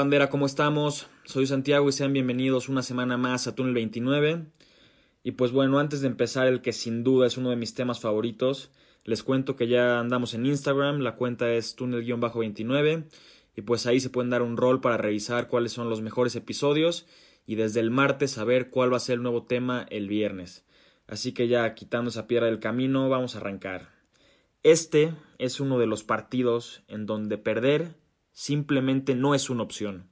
¿Qué hay bandera? ¿Cómo estamos? Soy Santiago y sean bienvenidos una semana más a Túnel 29. Y pues bueno, antes de empezar el que sin duda es uno de mis temas favoritos, les cuento que ya andamos en Instagram, la cuenta es túnel-29 y pues ahí se pueden dar un rol para revisar cuáles son los mejores episodios y desde el martes saber cuál va a ser el nuevo tema el viernes. Así que ya quitando esa piedra del camino, vamos a arrancar. Este es uno de los partidos en donde perder simplemente no es una opción.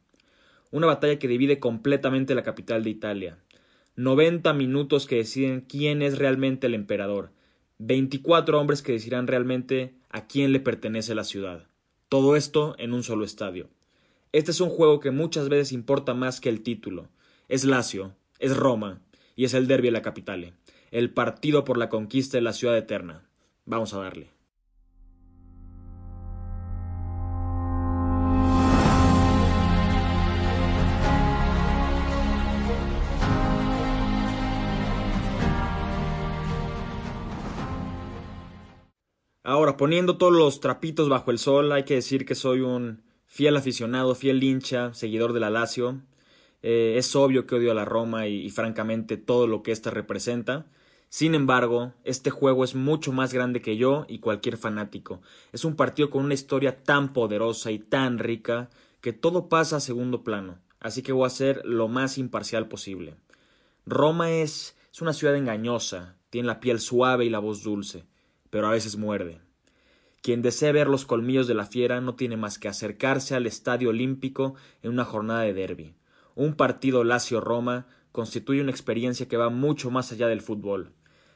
Una batalla que divide completamente la capital de Italia. 90 minutos que deciden quién es realmente el emperador. 24 hombres que decidirán realmente a quién le pertenece la ciudad. Todo esto en un solo estadio. Este es un juego que muchas veces importa más que el título. Es Lazio, es Roma y es el derby de la capitale. El partido por la conquista de la ciudad eterna. Vamos a darle. Ahora, poniendo todos los trapitos bajo el sol, hay que decir que soy un fiel aficionado, fiel hincha, seguidor de la Lazio. Eh, es obvio que odio a la Roma y, francamente todo lo que ésta representa. Sin embargo, este juego es mucho más grande que yo y cualquier fanático. Es un partido con una historia tan poderosa y tan rica que todo pasa a segundo plano, así que voy a ser lo más imparcial posible. Roma es, es una ciudad engañosa, tiene la piel suave y la voz dulce pero a veces muerde. Quien desee ver los colmillos de la fiera no tiene más que acercarse al Estadio Olímpico en una jornada de derby. Un partido Lazio-Roma constituye una experiencia que va mucho más allá del fútbol.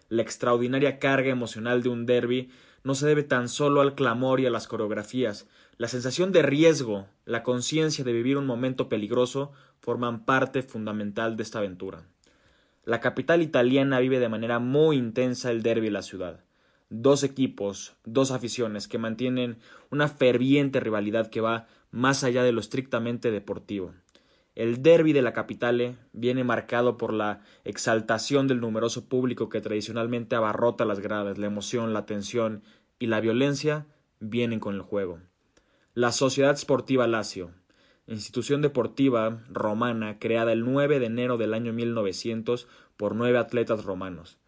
La extraordinaria carga emocional de un derby no se debe tan solo al clamor y a las coreografías. La sensación de riesgo, la conciencia de vivir un momento peligroso forman parte fundamental de esta aventura. La capital italiana vive de manera muy intensa el derby de la ciudad dos equipos, dos aficiones que mantienen una ferviente rivalidad que va más allá de lo estrictamente deportivo. El derby de la capitale viene marcado por la exaltación del numeroso público que tradicionalmente abarrota las gradas, la emoción, la tensión y la violencia vienen con el juego. La Sociedad Sportiva Lazio, institución deportiva romana creada el 9 de enero del año 1900 por nueve atletas romanos,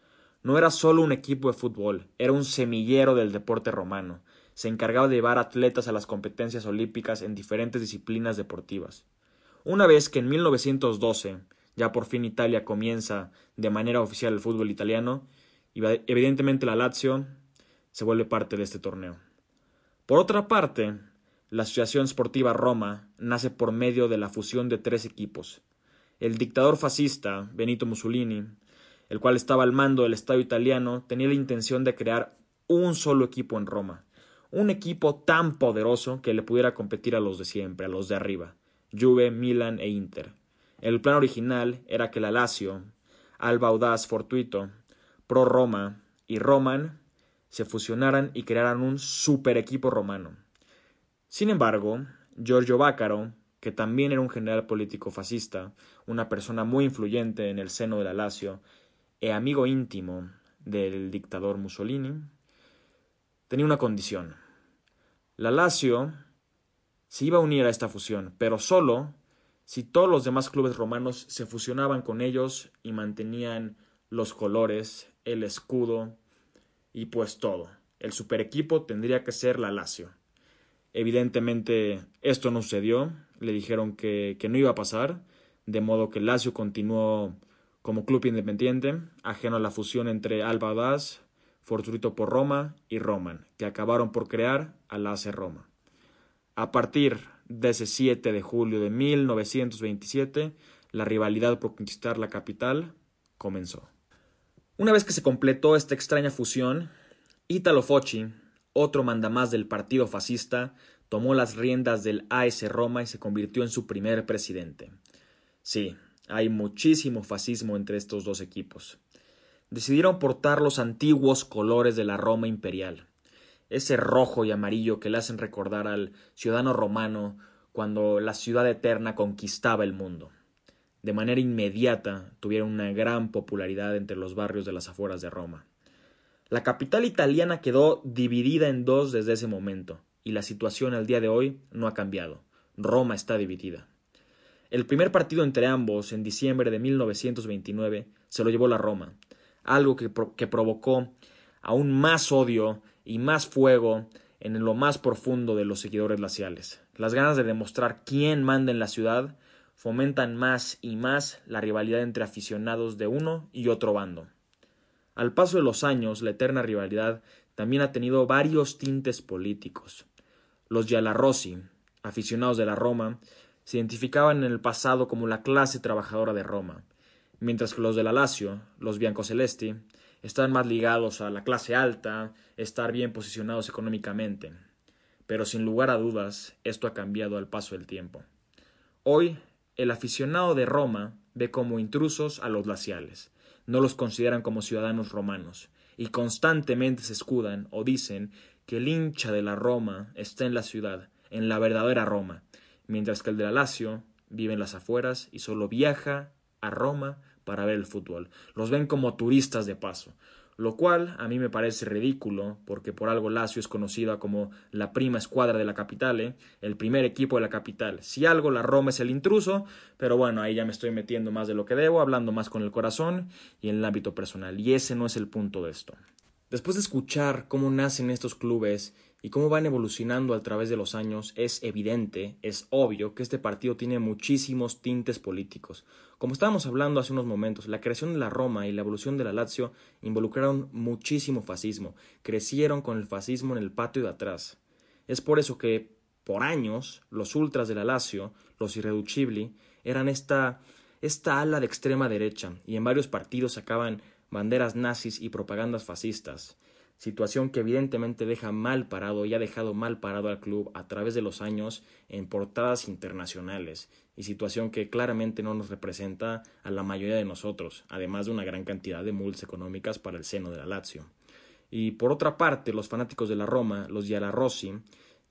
no era solo un equipo de fútbol, era un semillero del deporte romano. Se encargaba de llevar atletas a las competencias olímpicas en diferentes disciplinas deportivas. Una vez que en 1912 ya por fin Italia comienza de manera oficial el fútbol italiano, evidentemente la Lazio se vuelve parte de este torneo. Por otra parte, la Asociación Sportiva Roma nace por medio de la fusión de tres equipos. El dictador fascista Benito Mussolini el cual estaba al mando del Estado italiano, tenía la intención de crear un solo equipo en Roma, un equipo tan poderoso que le pudiera competir a los de siempre, a los de arriba, Juve, Milan e Inter. El plan original era que la Lazio, Alba Audaz Fortuito, Pro Roma y Roman se fusionaran y crearan un super equipo romano. Sin embargo, Giorgio Bácaro, que también era un general político fascista, una persona muy influyente en el seno de la Lazio, amigo íntimo del dictador Mussolini, tenía una condición. La Lazio se iba a unir a esta fusión, pero solo si todos los demás clubes romanos se fusionaban con ellos y mantenían los colores, el escudo y pues todo. El super equipo tendría que ser la Lazio. Evidentemente esto no sucedió, le dijeron que, que no iba a pasar, de modo que Lazio continuó como club independiente, ajeno a la fusión entre Alba Fortuito por Roma y Roman, que acabaron por crear al AC Roma. A partir de ese 7 de julio de 1927, la rivalidad por conquistar la capital comenzó. Una vez que se completó esta extraña fusión, Italo Focci, otro mandamás del partido fascista, tomó las riendas del AS Roma y se convirtió en su primer presidente. Sí, hay muchísimo fascismo entre estos dos equipos. Decidieron portar los antiguos colores de la Roma imperial, ese rojo y amarillo que le hacen recordar al ciudadano romano cuando la ciudad eterna conquistaba el mundo. De manera inmediata tuvieron una gran popularidad entre los barrios de las afueras de Roma. La capital italiana quedó dividida en dos desde ese momento, y la situación al día de hoy no ha cambiado. Roma está dividida. El primer partido entre ambos, en diciembre de 1929, se lo llevó la Roma, algo que, provocó aún más odio y más fuego en lo más profundo de los seguidores glaciales. Las ganas de demostrar quién manda en la ciudad fomentan más y más la rivalidad entre aficionados de uno y otro bando. Al paso de los años, la eterna rivalidad también ha tenido varios tintes políticos. Los Giallarossi, aficionados de la Roma, se identificaban en el pasado como la clase trabajadora de Roma, mientras que los de la Lazio, los Biancocelesti, estaban más ligados a la clase alta, estar bien posicionados económicamente. Pero sin lugar a dudas, esto ha cambiado al paso del tiempo. Hoy, el aficionado de Roma ve como intrusos a los glaciales, no los consideran como ciudadanos romanos, y constantemente se escudan o dicen que el hincha de la Roma está en la ciudad, en la verdadera Roma, mientras que el de la Lazio vive en las afueras y solo viaja a Roma para ver el fútbol. Los ven como turistas de paso, lo cual a mí me parece ridículo, porque por algo Lazio es conocida como la prima escuadra de la capital, el primer equipo de la capital. Si algo, la Roma es el intruso, pero bueno, ahí ya me estoy metiendo más de lo que debo, hablando más con el corazón y en el ámbito personal, y ese no es el punto de esto. Después de escuchar cómo nacen estos clubes y cómo van evolucionando a través de los años, es evidente, es obvio que este partido tiene muchísimos tintes políticos. Como estábamos hablando hace unos momentos, la creación de la Roma y la evolución de la Lazio involucraron muchísimo fascismo, crecieron con el fascismo en el patio de atrás. Es por eso que, por años, los ultras de la Lazio, los irreducibili, eran esta, esta ala de extrema derecha, y en varios partidos sacaban banderas nazis y propagandas fascistas situación que evidentemente deja mal parado y ha dejado mal parado al club a través de los años en portadas internacionales y situación que claramente no nos representa a la mayoría de nosotros, además de una gran cantidad de multas económicas para el seno de la Lazio. Y por otra parte, los fanáticos de la Roma, los Giallarossi,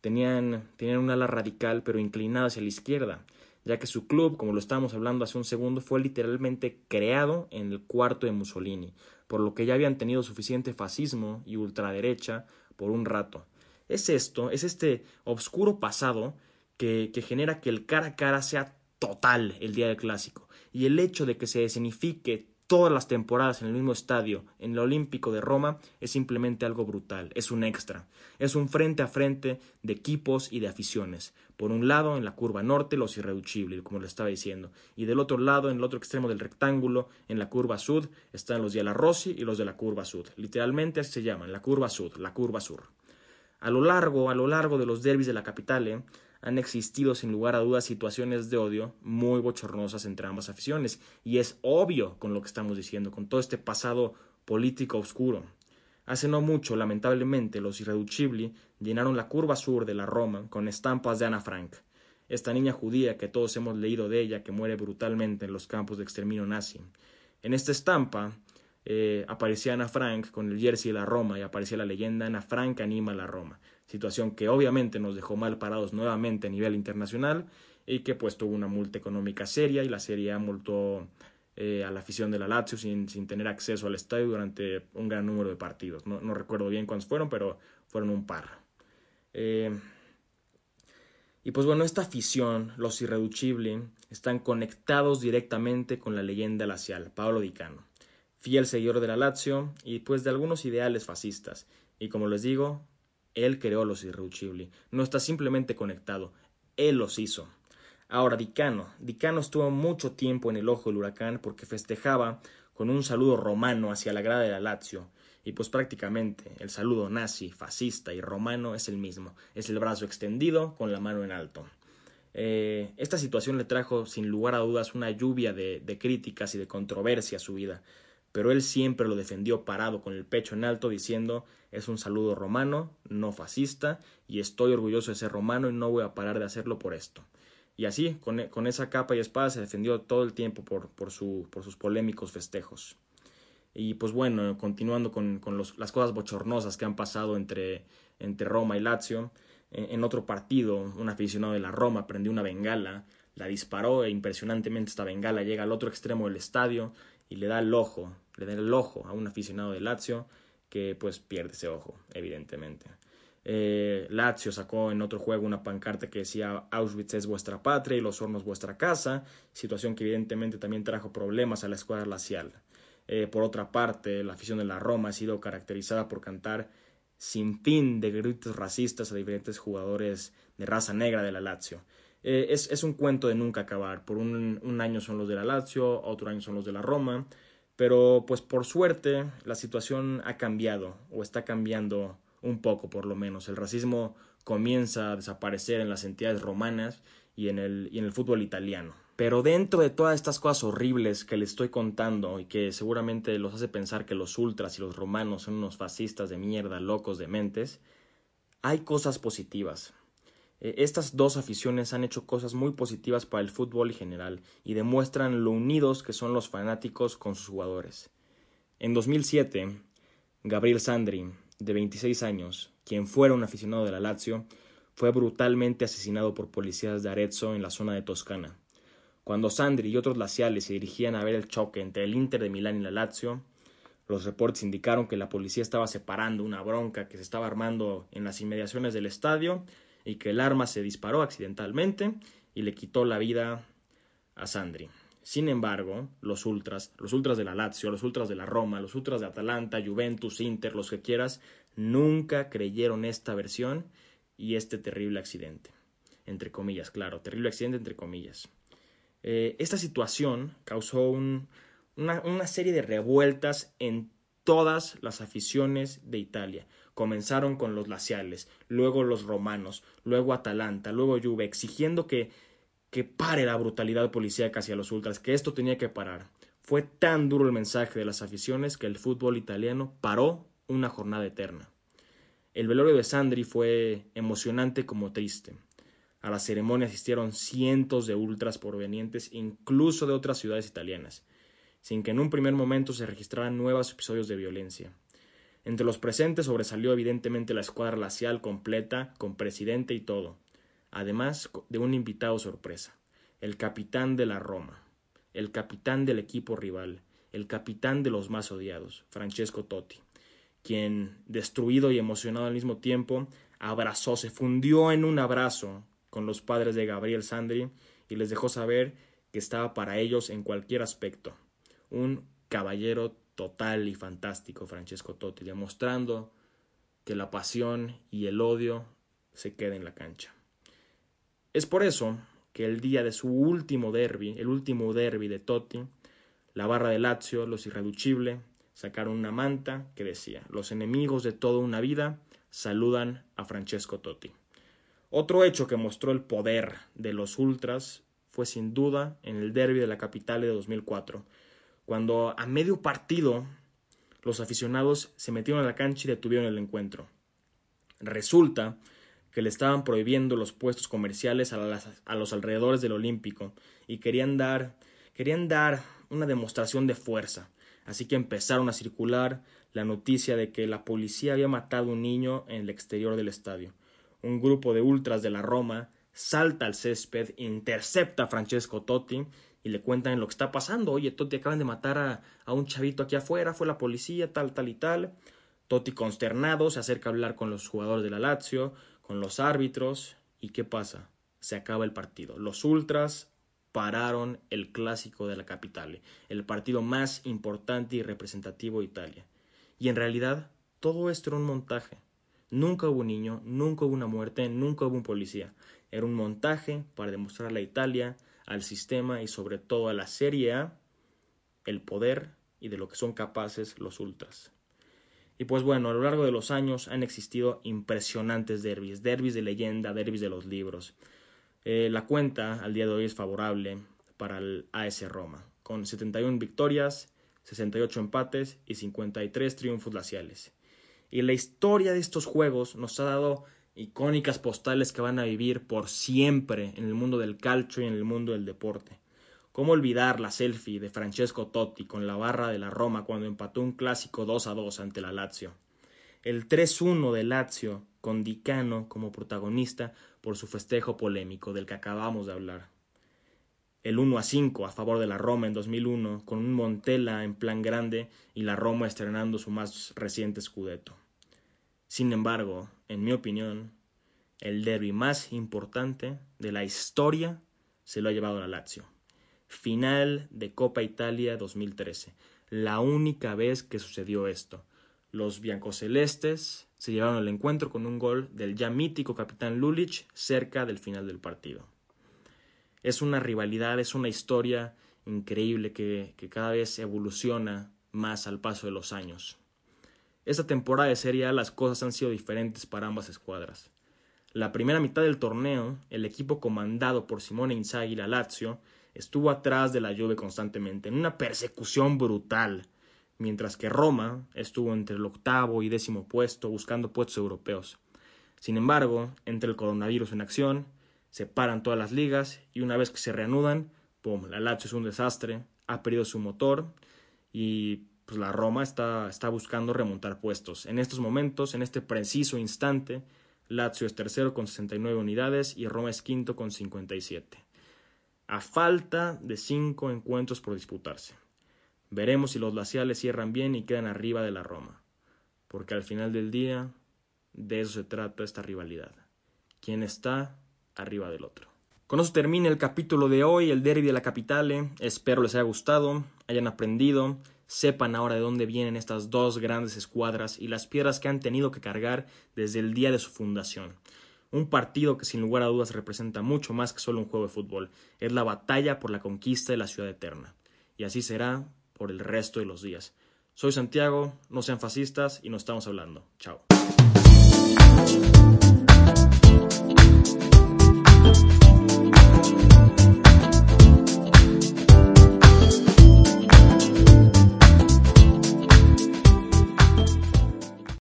tenían, tenían un ala radical pero inclinada hacia la izquierda, ya que su club, como lo estábamos hablando hace un segundo, fue literalmente creado en el cuarto de Mussolini, por lo que ya habían tenido suficiente fascismo y ultraderecha por un rato. Es esto, es este obscuro pasado que, que genera que el cara a cara sea total el día del clásico, y el hecho de que se escenifique todas las temporadas en el mismo estadio, en el Olímpico de Roma, es simplemente algo brutal, es un extra, es un frente a frente de equipos y de aficiones. Por un lado, en la curva norte, los irreducibles, como le estaba diciendo, y del otro lado, en el otro extremo del rectángulo, en la curva sur, están los de la Rossi y los de la curva sur. Literalmente así se llaman, la curva sur, la curva sur. A lo largo, a lo largo de los derbis de la capital, ¿eh? Han existido sin lugar a dudas situaciones de odio muy bochornosas entre ambas aficiones, y es obvio con lo que estamos diciendo, con todo este pasado político oscuro. Hace no mucho, lamentablemente, los irreducibili llenaron la curva sur de la Roma con estampas de Ana Frank, esta niña judía que todos hemos leído de ella que muere brutalmente en los campos de exterminio nazi. En esta estampa eh, aparecía Ana Frank con el jersey de la Roma y aparecía la leyenda Ana Frank anima a la Roma situación que obviamente nos dejó mal parados nuevamente a nivel internacional y que pues tuvo una multa económica seria y la Serie multó eh, a la afición de la Lazio sin, sin, tener acceso al estadio durante un gran número de partidos. No, no recuerdo bien cuántos fueron, pero fueron un par. Eh, y pues bueno, esta afición, los irreducibles, están conectados directamente con la leyenda lacial, Paolo Dicano, fiel seguidor de la Lazio y pues de algunos ideales fascistas. Y como les digo, él creó los irreducibles. No está simplemente conectado. Él los hizo. Ahora, Dicano. Dicano estuvo mucho tiempo en el ojo del huracán porque festejaba con un saludo romano hacia la grada de la Lazio. Y pues prácticamente el saludo nazi, fascista y romano es el mismo. Es el brazo extendido con la mano en alto. Eh, esta situación le trajo sin lugar a dudas una lluvia de, de críticas y de controversia a su vida pero él siempre lo defendió parado con el pecho en alto diciendo es un saludo romano, no fascista, y estoy orgulloso de ser romano y no voy a parar de hacerlo por esto. Y así, con, e, esa capa y espada, se defendió todo el tiempo por, por, su, por sus polémicos festejos. Y pues bueno, continuando con, con las cosas bochornosas que han pasado entre, entre Roma y Lazio, en, en otro partido, un aficionado de la Roma prendió una bengala, la disparó e impresionantemente esta bengala llega al otro extremo del estadio y le da el ojo le den el ojo a un aficionado de Lazio que pues pierde ese ojo, evidentemente. Eh, Lazio sacó en otro juego una pancarta que decía Auschwitz es vuestra patria y los hornos vuestra casa, situación que evidentemente también trajo problemas a la escuadra lacial. Eh, por otra parte, la afición de la Roma ha sido caracterizada por cantar sin fin de gritos racistas a diferentes jugadores de raza negra de la Lazio. Eh, es, es, un cuento de nunca acabar. Por un, un, año son los de la Lazio, otro año son los de la Roma. Pero pues por suerte la situación ha cambiado o está cambiando un poco por lo menos. El racismo comienza a desaparecer en las entidades romanas y en el, y en el fútbol italiano. Pero dentro de todas estas cosas horribles que les estoy contando y que seguramente los hace pensar que los ultras y los romanos son unos fascistas de mierda, locos de mentes, hay cosas positivas. Eh, estas dos aficiones han hecho cosas muy positivas para el fútbol en general y demuestran lo unidos que son los fanáticos con sus jugadores. En 2007, Gabriel Sandri, de 26 años, quien fuera un aficionado de la Lazio, fue brutalmente asesinado por policías de Arezzo en la zona de Toscana. Cuando Sandri y otros laciales se dirigían a ver el choque entre el Inter de Milán y la Lazio, los reportes indicaron que la policía estaba separando una bronca que se estaba armando en las inmediaciones del estadio y que el arma se disparó accidentalmente y le quitó la vida a Sandri. Sin embargo, los ultras, los ultras de la Lazio, los ultras de la Roma, los ultras de Atalanta, Juventus, Inter, los que quieras, nunca creyeron esta versión y este terrible accidente. Entre comillas, claro, terrible accidente entre comillas. Eh, esta situación causó una, una serie de revueltas en todas las aficiones de Italia. Comenzaron con los laciales, luego los romanos, luego Atalanta, luego Juve, exigiendo que que pare la brutalidad policíaca hacia los ultras, que esto tenía que parar. Fue tan duro el mensaje de las aficiones que el fútbol italiano paró una jornada eterna. El velorio de Sandri fue emocionante como triste. A la ceremonia asistieron cientos de ultras provenientes incluso de otras ciudades italianas, sin que en un primer momento se registraran nuevos episodios de violencia. Entre los presentes sobresalió evidentemente la escuadra racial completa, con presidente y todo además de un invitado sorpresa, el capitán de la Roma, el capitán del equipo rival, el capitán de los más odiados, Francesco Totti, quien, destruido y emocionado al mismo tiempo, abrazó, se fundió en un abrazo con los padres de Gabriel Sandri y les dejó saber que estaba para ellos en cualquier aspecto. Un caballero total y fantástico, Francesco Totti, demostrando que la pasión y el odio se queden en la cancha. Es por eso que el día de su último derby, el último derby de Totti, la barra de Lazio, los irreducibles, sacaron una manta que decía: Los enemigos de toda una vida saludan a Francesco Totti. Otro hecho que mostró el poder de los ultras fue sin duda en el derby de la capital de 2004, cuando a medio partido los aficionados se metieron a la cancha y detuvieron el encuentro. Resulta que le estaban prohibiendo los puestos comerciales a, los alrededores del Olímpico y querían dar, querían dar una demostración de fuerza. Así que empezaron a circular la noticia de que la policía había matado a un niño en el exterior del estadio. Un grupo de ultras de la Roma salta al césped, intercepta a Francesco Totti y le cuentan lo que está pasando. Oye, Totti acaban de matar a, a un chavito aquí afuera, fue la policía, tal, tal y tal. Totti consternado se acerca a hablar con los jugadores de la Lazio, con los árbitros y ¿qué pasa? Se acaba el partido. Los ultras pararon el clásico de la capital, el partido más importante y representativo de Italia. Y en realidad todo esto era un montaje. Nunca hubo un niño, nunca hubo una muerte, nunca hubo un policía. Era un montaje para demostrarle a Italia, al sistema y sobre todo a la Serie A el poder y de lo que son capaces los ultras. Y pues bueno, a lo largo de los años han existido impresionantes derbis, derbis de leyenda, derbis de los libros. Eh, la cuenta al día de hoy es favorable para el AS Roma, con 71 victorias, 68 empates y 53 triunfos glaciales. Y la historia de estos juegos nos ha dado icónicas postales que van a vivir por siempre en el mundo del calcio y en el mundo del deporte. ¿Cómo olvidar la selfie de Francesco Totti con la barra de la Roma cuando empató un clásico 2 a 2 ante la Lazio? El 3-1 de Lazio con Dicano como protagonista por su festejo polémico del que acabamos de hablar. El 1 a 5 a favor de la Roma en 2001 con un Montella en plan grande y la Roma estrenando su más reciente scudetto. Sin embargo, en mi opinión, el derby más importante de la historia se lo ha llevado la Lazio. Final de Copa Italia 2013. La única vez que sucedió esto. Los biancocelestes se llevaron el encuentro con un gol del ya mítico capitán Lulich cerca del final del partido. Es una rivalidad, es una historia increíble que, que cada vez evoluciona más al paso de los años. Esta temporada de Serie A las cosas han sido diferentes para ambas escuadras. La primera mitad del torneo, el equipo comandado por Simone Inzaghi, la Lazio, estuvo atrás de la Juve constantemente, en una persecución brutal, mientras que Roma estuvo entre el octavo y décimo puesto buscando puestos europeos. Sin embargo, entre el coronavirus en acción, se paran todas las ligas y una vez que se reanudan, ¡pum! La Lazio es un desastre, ha perdido su motor y pues la Roma está, está buscando remontar puestos. En estos momentos, en este preciso instante, Lazio es tercero con 69 unidades y Roma es quinto con 57. A falta de cinco encuentros por disputarse. Veremos si los glaciales cierran bien y quedan arriba de la Roma. Porque al final del día, de eso se trata esta rivalidad. ¿Quién está arriba del otro? Con eso termina el capítulo de hoy, el derby de la capitale. Espero les haya gustado, hayan aprendido sepan ahora de dónde vienen estas dos grandes escuadras y las piedras que han tenido que cargar desde el día de su fundación. Un partido que sin lugar a dudas representa mucho más que solo un juego de fútbol, es la batalla por la conquista de la ciudad eterna. Y así será por el resto de los días. Soy Santiago, no sean fascistas y nos estamos hablando. Chao.